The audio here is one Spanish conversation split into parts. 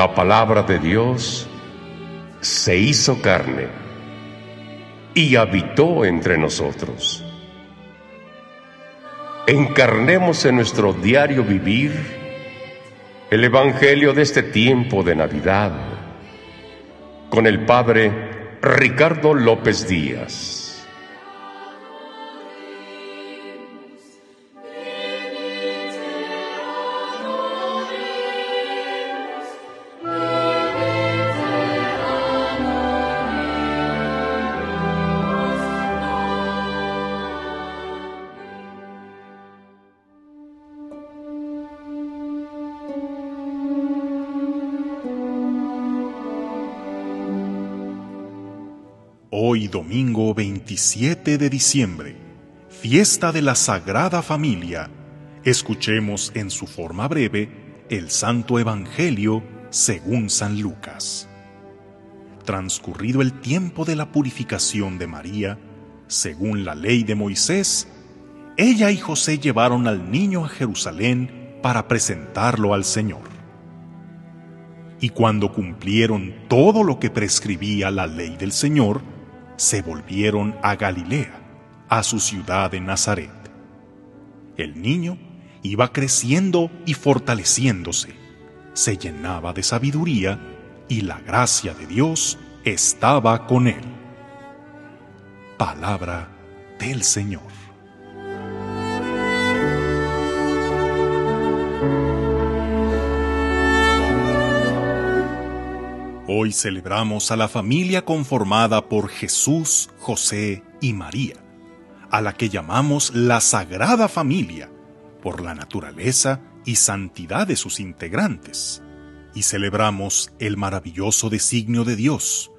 La palabra de Dios se hizo carne y habitó entre nosotros. Encarnemos en nuestro diario vivir el Evangelio de este tiempo de Navidad con el Padre Ricardo López Díaz. Hoy domingo 27 de diciembre, fiesta de la Sagrada Familia, escuchemos en su forma breve el Santo Evangelio según San Lucas. Transcurrido el tiempo de la purificación de María, según la ley de Moisés, ella y José llevaron al niño a Jerusalén para presentarlo al Señor. Y cuando cumplieron todo lo que prescribía la ley del Señor, se volvieron a Galilea, a su ciudad de Nazaret. El niño iba creciendo y fortaleciéndose, se llenaba de sabiduría y la gracia de Dios estaba con él. Palabra del Señor. Hoy celebramos a la familia conformada por Jesús, José y María, a la que llamamos la Sagrada Familia, por la naturaleza y santidad de sus integrantes. Y celebramos el maravilloso designio de Dios,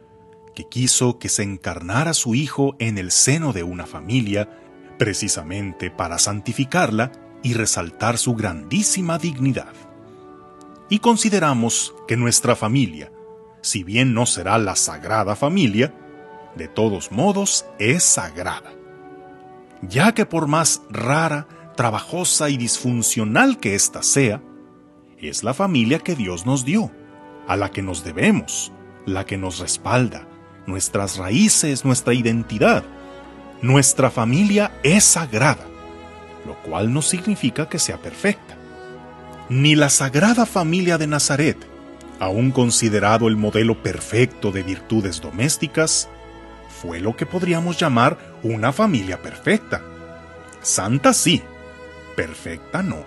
que quiso que se encarnara su Hijo en el seno de una familia, precisamente para santificarla y resaltar su grandísima dignidad. Y consideramos que nuestra familia, si bien no será la Sagrada Familia, de todos modos es sagrada, ya que por más rara, trabajosa y disfuncional que ésta sea, es la familia que Dios nos dio, a la que nos debemos, la que nos respalda, nuestras raíces, nuestra identidad. Nuestra familia es sagrada, lo cual no significa que sea perfecta. Ni la Sagrada Familia de Nazaret, aún considerado el modelo perfecto de virtudes domésticas, fue lo que podríamos llamar una familia perfecta. Santa sí, perfecta no.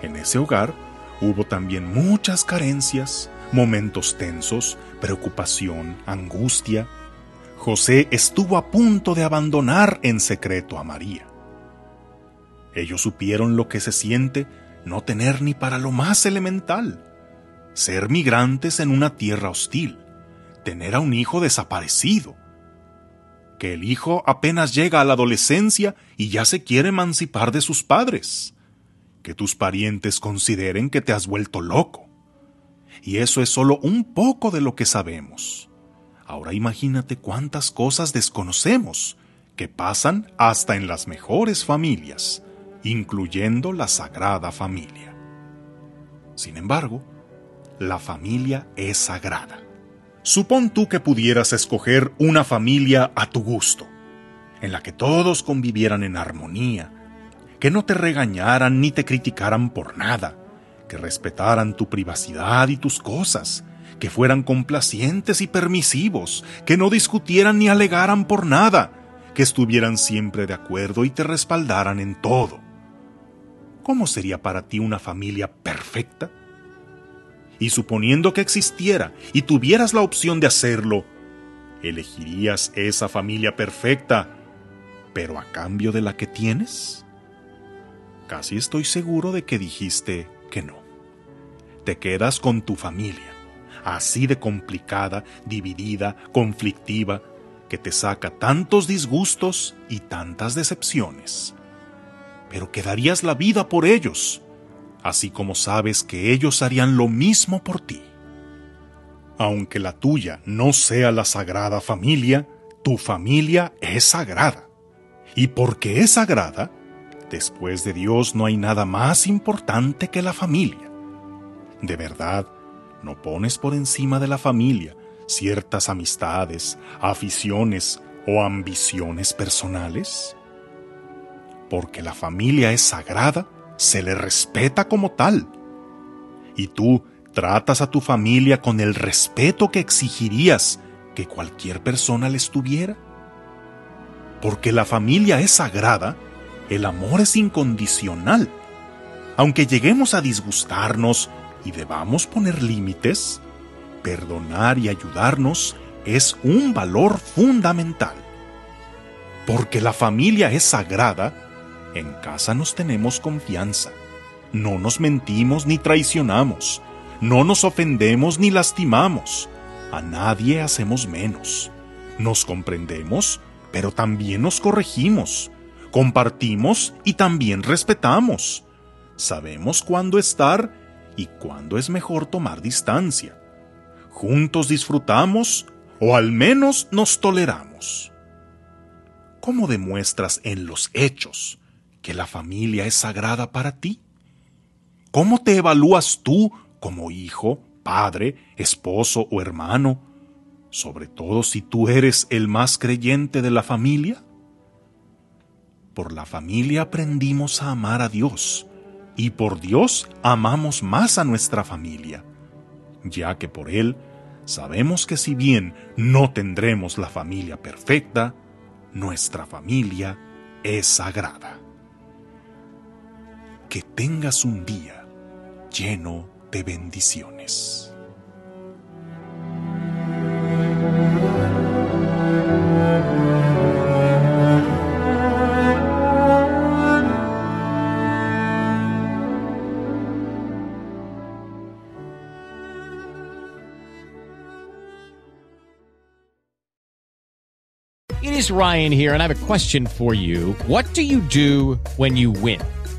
En ese hogar hubo también muchas carencias, momentos tensos, preocupación, angustia. José estuvo a punto de abandonar en secreto a María. Ellos supieron lo que se siente no tener ni para lo más elemental ser migrantes en una tierra hostil, tener a un hijo desaparecido, que el hijo apenas llega a la adolescencia y ya se quiere emancipar de sus padres, que tus parientes consideren que te has vuelto loco. Y eso es solo un poco de lo que sabemos. Ahora imagínate cuántas cosas desconocemos que pasan hasta en las mejores familias, incluyendo la Sagrada Familia. Sin embargo, la familia es sagrada. Supón tú que pudieras escoger una familia a tu gusto, en la que todos convivieran en armonía, que no te regañaran ni te criticaran por nada, que respetaran tu privacidad y tus cosas, que fueran complacientes y permisivos, que no discutieran ni alegaran por nada, que estuvieran siempre de acuerdo y te respaldaran en todo. ¿Cómo sería para ti una familia perfecta? Y suponiendo que existiera y tuvieras la opción de hacerlo, ¿elegirías esa familia perfecta, pero a cambio de la que tienes? Casi estoy seguro de que dijiste que no. Te quedas con tu familia, así de complicada, dividida, conflictiva, que te saca tantos disgustos y tantas decepciones. Pero que darías la vida por ellos, así como sabes que ellos harían lo mismo por ti. Aunque la tuya no sea la sagrada familia, tu familia es sagrada. Y porque es sagrada, después de Dios no hay nada más importante que la familia. De verdad, no pones por encima de la familia ciertas amistades, aficiones o ambiciones personales? Porque la familia es sagrada, se le respeta como tal. Y tú tratas a tu familia con el respeto que exigirías que cualquier persona les tuviera. Porque la familia es sagrada, el amor es incondicional. Aunque lleguemos a disgustarnos y debamos poner límites, perdonar y ayudarnos es un valor fundamental. Porque la familia es sagrada, en casa nos tenemos confianza. No nos mentimos ni traicionamos. No nos ofendemos ni lastimamos. A nadie hacemos menos. Nos comprendemos, pero también nos corregimos. Compartimos y también respetamos. Sabemos cuándo estar y cuándo es mejor tomar distancia juntos disfrutamos o al menos nos toleramos. ¿Cómo demuestras en los hechos que la familia es sagrada para ti? ¿Cómo te evalúas tú como hijo, padre, esposo o hermano, sobre todo si tú eres el más creyente de la familia? Por la familia aprendimos a amar a Dios y por Dios amamos más a nuestra familia, ya que por Él sabemos que si bien no tendremos la familia perfecta, nuestra familia es sagrada. Que tengas un día lleno de bendiciones. It is Ryan here, and I have a question for you. What do you do when you win?